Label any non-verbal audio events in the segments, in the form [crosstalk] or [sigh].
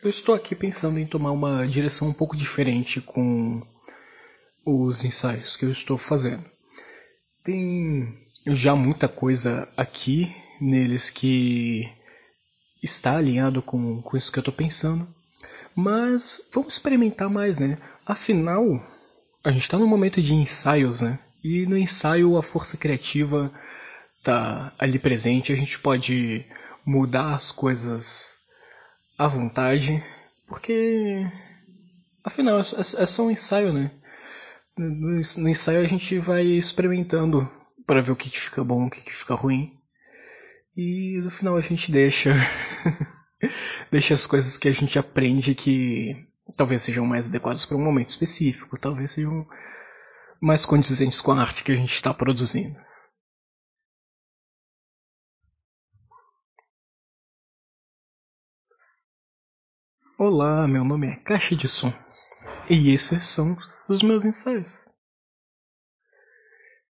Eu estou aqui pensando em tomar uma direção um pouco diferente com os ensaios que eu estou fazendo. Tem já muita coisa aqui neles que está alinhado com, com isso que eu estou pensando, mas vamos experimentar mais, né? Afinal, a gente está no momento de ensaios, né? E no ensaio a força criativa tá ali presente, a gente pode mudar as coisas à vontade, porque afinal é, é, é só um ensaio, né? No, no, ensaio a gente vai experimentando para ver o que, que fica bom, o que, que fica ruim. E no final a gente deixa [laughs] deixa as coisas que a gente aprende que talvez sejam mais adequadas para um momento específico, talvez sejam mais condizentes com a arte que a gente está produzindo. Olá, meu nome é Caixa de Som e esses são os meus ensaios.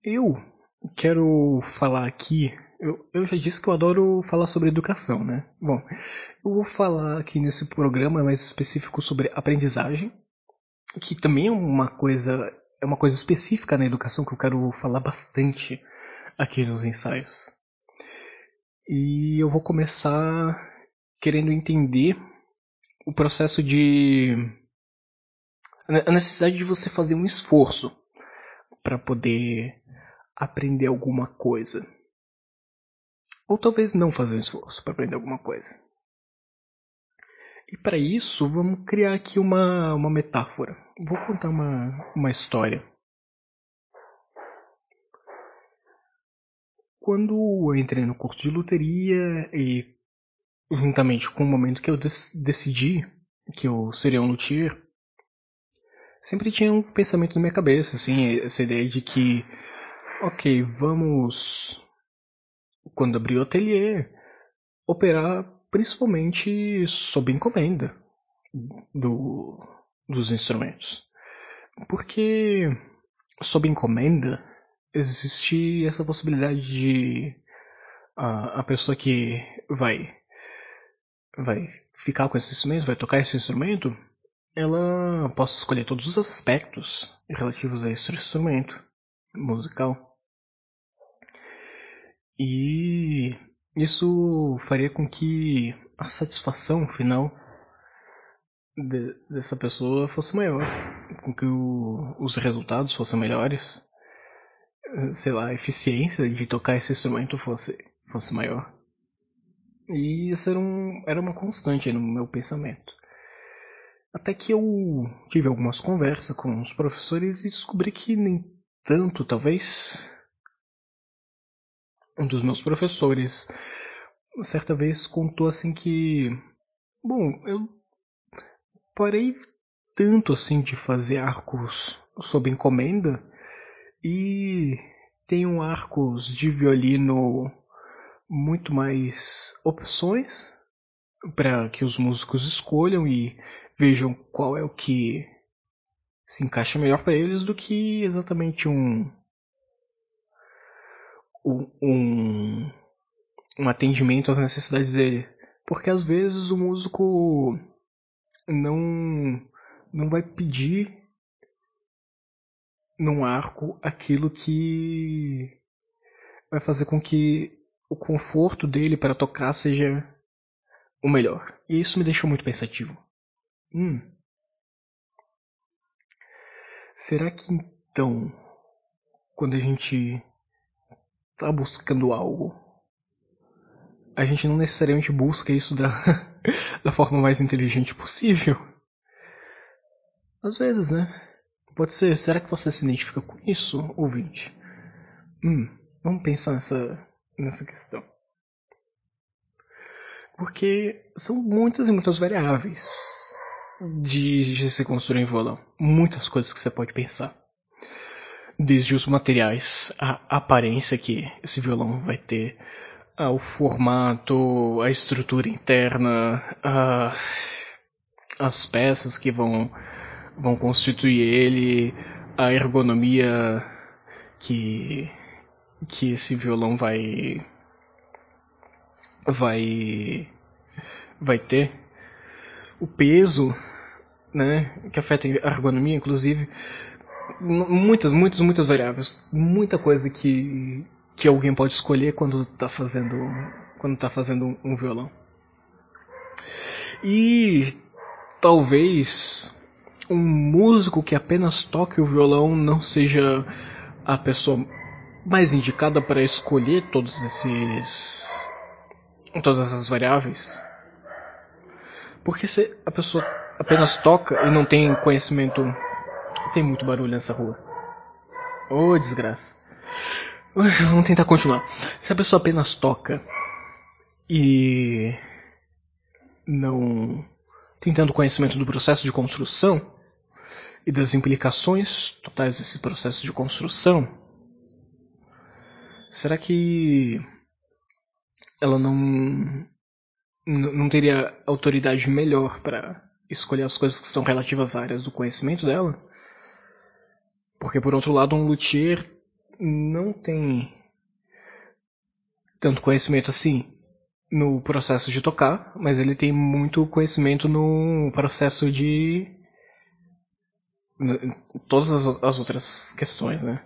Eu quero falar aqui. Eu, eu já disse que eu adoro falar sobre educação, né? Bom, eu vou falar aqui nesse programa mais específico sobre aprendizagem, que também é uma coisa é uma coisa específica na educação que eu quero falar bastante aqui nos ensaios. E eu vou começar querendo entender o processo de. a necessidade de você fazer um esforço para poder aprender alguma coisa. Ou talvez não fazer um esforço para aprender alguma coisa. E para isso, vamos criar aqui uma, uma metáfora. Vou contar uma, uma história. Quando eu entrei no curso de loteria e juntamente com o momento que eu decidi que eu seria um luthier, sempre tinha um pensamento na minha cabeça, assim, essa ideia de que, ok, vamos, quando abrir o ateliê, operar principalmente sob encomenda do, dos instrumentos. Porque sob encomenda existe essa possibilidade de a, a pessoa que vai vai ficar com esse instrumento, vai tocar esse instrumento, ela possa escolher todos os aspectos relativos a esse instrumento musical. E isso faria com que a satisfação final de, dessa pessoa fosse maior, com que o, os resultados fossem melhores, sei lá, a eficiência de tocar esse instrumento fosse, fosse maior. E isso era, um, era uma constante no meu pensamento. Até que eu tive algumas conversas com os professores e descobri que nem tanto, talvez. Um dos meus professores, certa vez, contou assim que. Bom, eu parei tanto assim de fazer arcos sob encomenda e tenho arcos de violino muito mais opções para que os músicos escolham e vejam qual é o que se encaixa melhor para eles do que exatamente um um, um atendimento às necessidades dele. Porque às vezes o músico não não vai pedir num arco aquilo que vai fazer com que o conforto dele para tocar seja o melhor. E isso me deixou muito pensativo. Hum. Será que então, quando a gente está buscando algo, a gente não necessariamente busca isso da, [laughs] da forma mais inteligente possível? Às vezes, né? Pode ser. Será que você se identifica com isso, ouvinte? Hum, vamos pensar nessa nessa questão. Porque são muitas e muitas variáveis de, de se construir um violão. Muitas coisas que você pode pensar. Desde os materiais, a aparência que esse violão vai ter, o formato, a estrutura interna, a, as peças que vão, vão constituir ele, a ergonomia que que esse violão vai vai vai ter o peso, né, que afeta a ergonomia, inclusive, muitas, muitas, muitas variáveis, muita coisa que que alguém pode escolher quando está fazendo quando tá fazendo um violão. E talvez um músico que apenas toque o violão não seja a pessoa mais indicada para escolher todos esses todas essas variáveis. Porque se a pessoa apenas toca e não tem conhecimento, tem muito barulho nessa rua. Ô oh, desgraça. Vamos tentar continuar. Se a pessoa apenas toca e não tem tanto conhecimento do processo de construção e das implicações totais desse processo de construção, será que ela não não teria autoridade melhor para escolher as coisas que estão relativas às áreas do conhecimento dela? Porque por outro lado, um luthier não tem tanto conhecimento assim no processo de tocar, mas ele tem muito conhecimento no processo de todas as, as outras questões, né?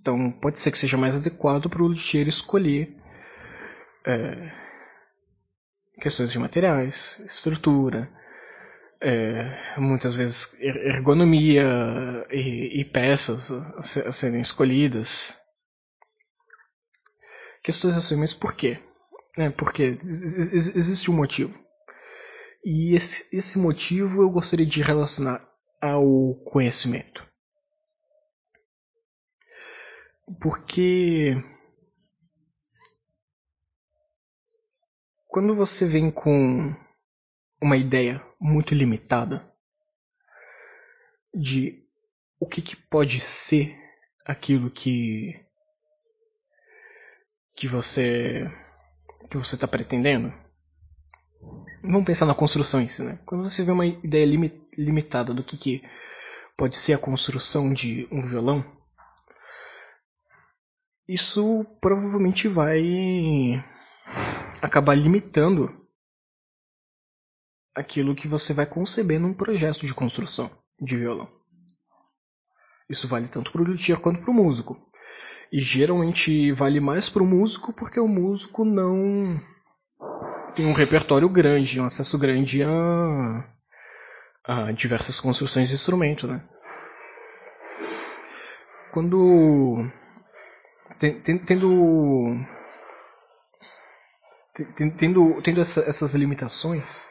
Então pode ser que seja mais adequado para o luthier escolher é, questões de materiais, estrutura, é, muitas vezes er, ergonomia e, e peças a, serem escolhidas. Questões assim, mas por quê? É, porque existe um motivo. E esse, esse motivo eu gostaria de relacionar ao conhecimento. Porque quando você vem com uma ideia muito limitada de o que, que pode ser aquilo que que você que você está pretendendo. Vamos pensar na construção em si, né? Quando você vê uma ideia limi limitada do que, que pode ser a construção de um violão, isso provavelmente vai acabar limitando aquilo que você vai conceber num projeto de construção de violão. Isso vale tanto para o luthier quanto para o músico. E geralmente vale mais para o músico porque o músico não tem um repertório grande, um acesso grande a, a diversas construções de instrumento, né? Quando tendo tendo, tendo essa, essas limitações,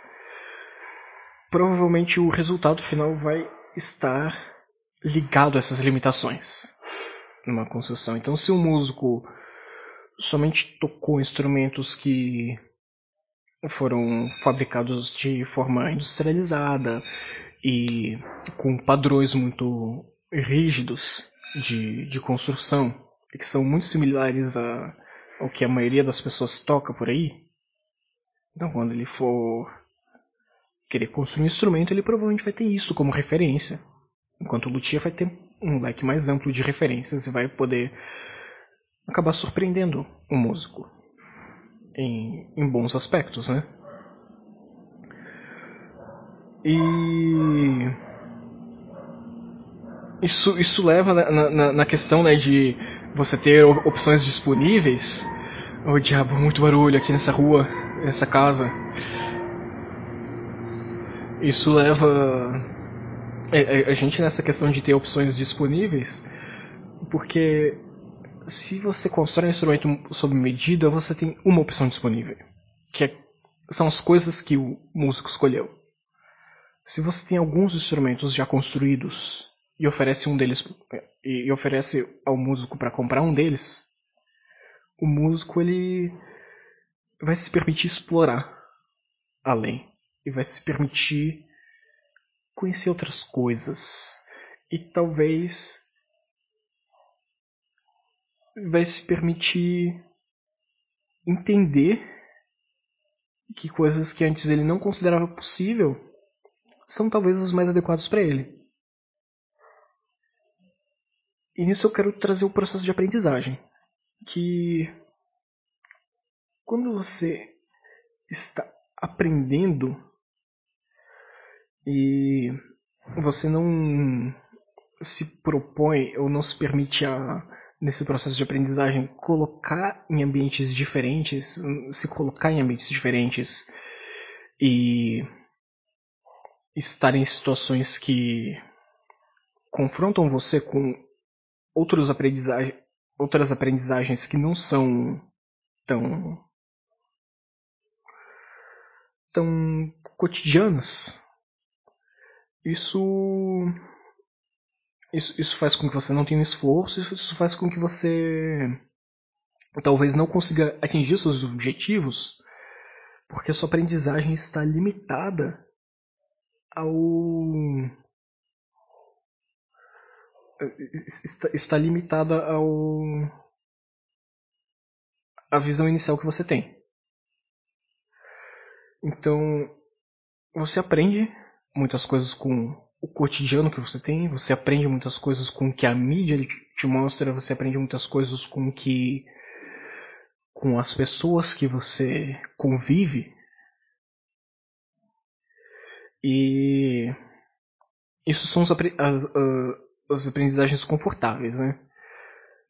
provavelmente o resultado final vai estar ligado a essas limitações numa construção. Então, se o músico somente tocou instrumentos que foram fabricados de forma industrializada e com padrões muito rígidos de, de construção, que são muito similares a, ao que a maioria das pessoas toca por aí. Então, quando ele for querer construir um instrumento, ele provavelmente vai ter isso como referência. Enquanto o luthier vai ter um leque mais amplo de referências e vai poder acabar surpreendendo o músico em, em bons aspectos, né? E isso, isso leva na, na, na questão né, de você ter opções disponíveis. O oh, diabo, muito barulho aqui nessa rua, nessa casa. Isso leva é, é, a gente nessa questão de ter opções disponíveis, porque se você constrói um instrumento sob medida, você tem uma opção disponível, que é, são as coisas que o músico escolheu. Se você tem alguns instrumentos já construídos e oferece um deles e oferece ao músico para comprar um deles, o músico ele vai se permitir explorar além e vai se permitir conhecer outras coisas e talvez vai se permitir entender que coisas que antes ele não considerava possível são talvez as mais adequadas para ele. E nisso eu quero trazer o processo de aprendizagem, que quando você está aprendendo e você não se propõe ou não se permite a, nesse processo de aprendizagem colocar em ambientes diferentes, se colocar em ambientes diferentes e estar em situações que confrontam você com outros aprendizagem, outras aprendizagens que não são tão tão cotidianas. Isso isso, isso faz com que você não tenha esforço, isso faz com que você talvez não consiga atingir seus objetivos, porque sua aprendizagem está limitada ao está, limitada ao a visão inicial que você tem. Então, você aprende muitas coisas com o cotidiano que você tem, você aprende muitas coisas com o que a mídia te mostra, você aprende muitas coisas com que com as pessoas que você convive. E isso são as, as, as aprendizagens confortáveis, né?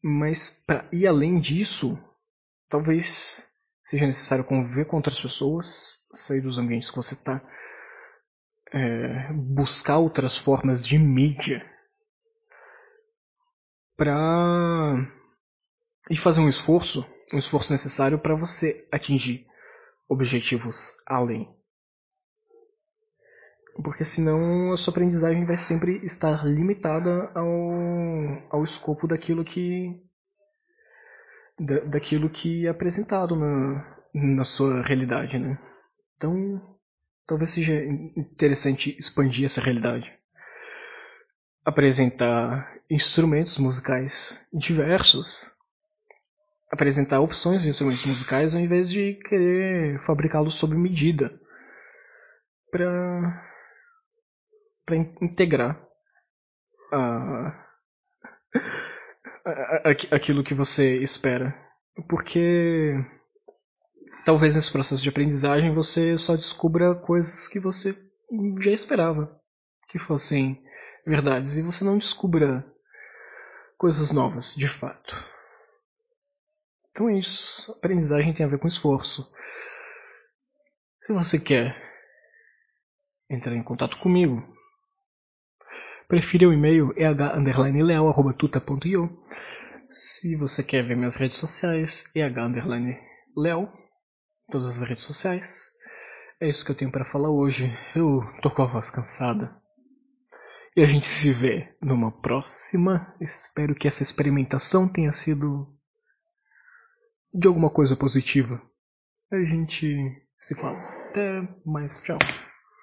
Mas para ir além disso, talvez seja necessário conviver com outras pessoas, sair dos ambientes que você está, é, buscar outras formas de mídia para e fazer um esforço, um esforço necessário para você atingir objetivos além. Porque senão a sua aprendizagem vai sempre estar limitada ao, ao escopo daquilo que da, daquilo que é apresentado na, na sua realidade, né? Então, talvez seja interessante expandir essa realidade. Apresentar instrumentos musicais diversos. Apresentar opções de instrumentos musicais ao invés de querer fabricá-los sob medida. Para para integrar aquilo que você espera. Porque talvez nesse processo de aprendizagem você só descubra coisas que você já esperava que fossem verdades e você não descubra coisas novas, de fato. Então é isso. Aprendizagem tem a ver com esforço. Se você quer entrar em contato comigo, prefira o e-mail eh_leal@tuta.io. Se você quer ver minhas redes sociais, eh_leal todas as redes sociais. É isso que eu tenho para falar hoje. Eu tô com a voz cansada. E a gente se vê numa próxima. Espero que essa experimentação tenha sido de alguma coisa positiva. A gente se fala. Até mais. Tchau.